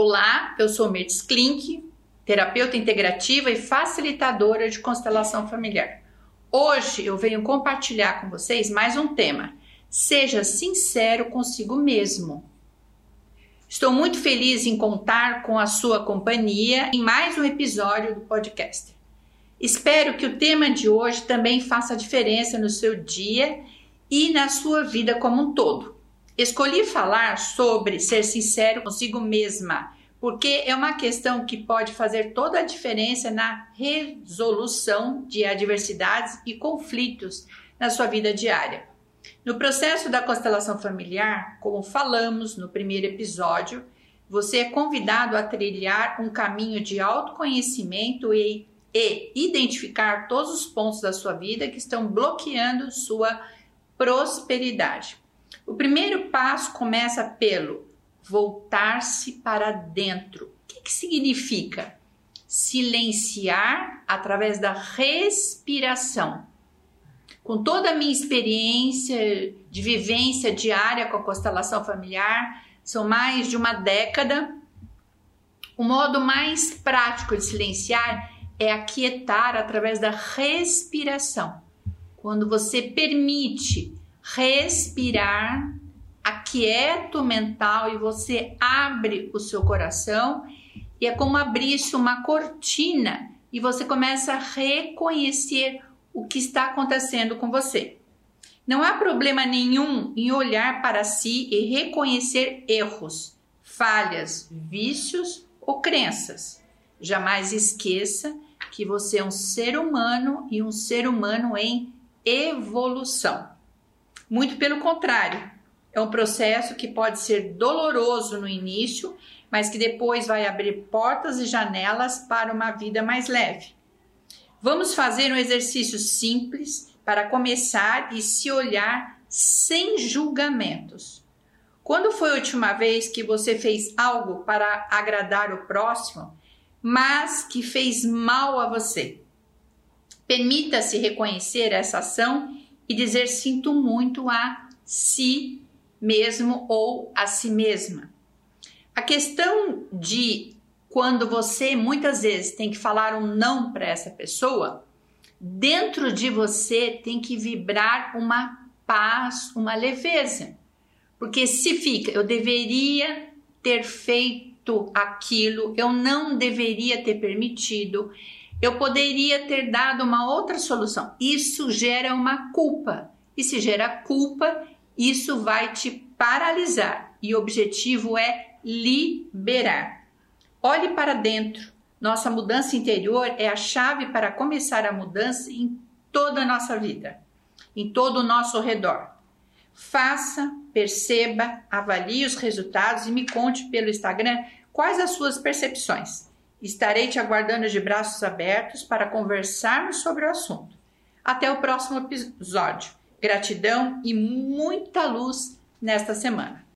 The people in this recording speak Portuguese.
Olá, eu sou Mertz Klink, terapeuta integrativa e facilitadora de constelação familiar. Hoje eu venho compartilhar com vocês mais um tema. Seja sincero consigo mesmo. Estou muito feliz em contar com a sua companhia em mais um episódio do podcast. Espero que o tema de hoje também faça diferença no seu dia e na sua vida como um todo. Escolhi falar sobre ser sincero consigo mesma, porque é uma questão que pode fazer toda a diferença na resolução de adversidades e conflitos na sua vida diária. No processo da constelação familiar, como falamos no primeiro episódio, você é convidado a trilhar um caminho de autoconhecimento e, e identificar todos os pontos da sua vida que estão bloqueando sua prosperidade. O primeiro passo começa pelo voltar-se para dentro. O que, que significa? Silenciar através da respiração. Com toda a minha experiência de vivência diária com a constelação familiar, são mais de uma década. O modo mais prático de silenciar é aquietar através da respiração. Quando você permite respirar, aquieta o mental e você abre o seu coração e é como abrir-se uma cortina e você começa a reconhecer o que está acontecendo com você. Não há problema nenhum em olhar para si e reconhecer erros, falhas, vícios ou crenças. Jamais esqueça que você é um ser humano e um ser humano em evolução. Muito pelo contrário, é um processo que pode ser doloroso no início, mas que depois vai abrir portas e janelas para uma vida mais leve. Vamos fazer um exercício simples para começar e se olhar sem julgamentos. Quando foi a última vez que você fez algo para agradar o próximo, mas que fez mal a você? Permita-se reconhecer essa ação e dizer sinto muito a si mesmo ou a si mesma. A questão de quando você muitas vezes tem que falar um não para essa pessoa, dentro de você tem que vibrar uma paz, uma leveza. Porque se fica, eu deveria ter feito aquilo, eu não deveria ter permitido, eu poderia ter dado uma outra solução. Isso gera uma culpa. E se gera culpa, isso vai te paralisar. E o objetivo é liberar. Olhe para dentro. Nossa mudança interior é a chave para começar a mudança em toda a nossa vida, em todo o nosso redor. Faça, perceba, avalie os resultados e me conte pelo Instagram quais as suas percepções. Estarei te aguardando de braços abertos para conversarmos sobre o assunto. Até o próximo episódio. Gratidão e muita luz nesta semana.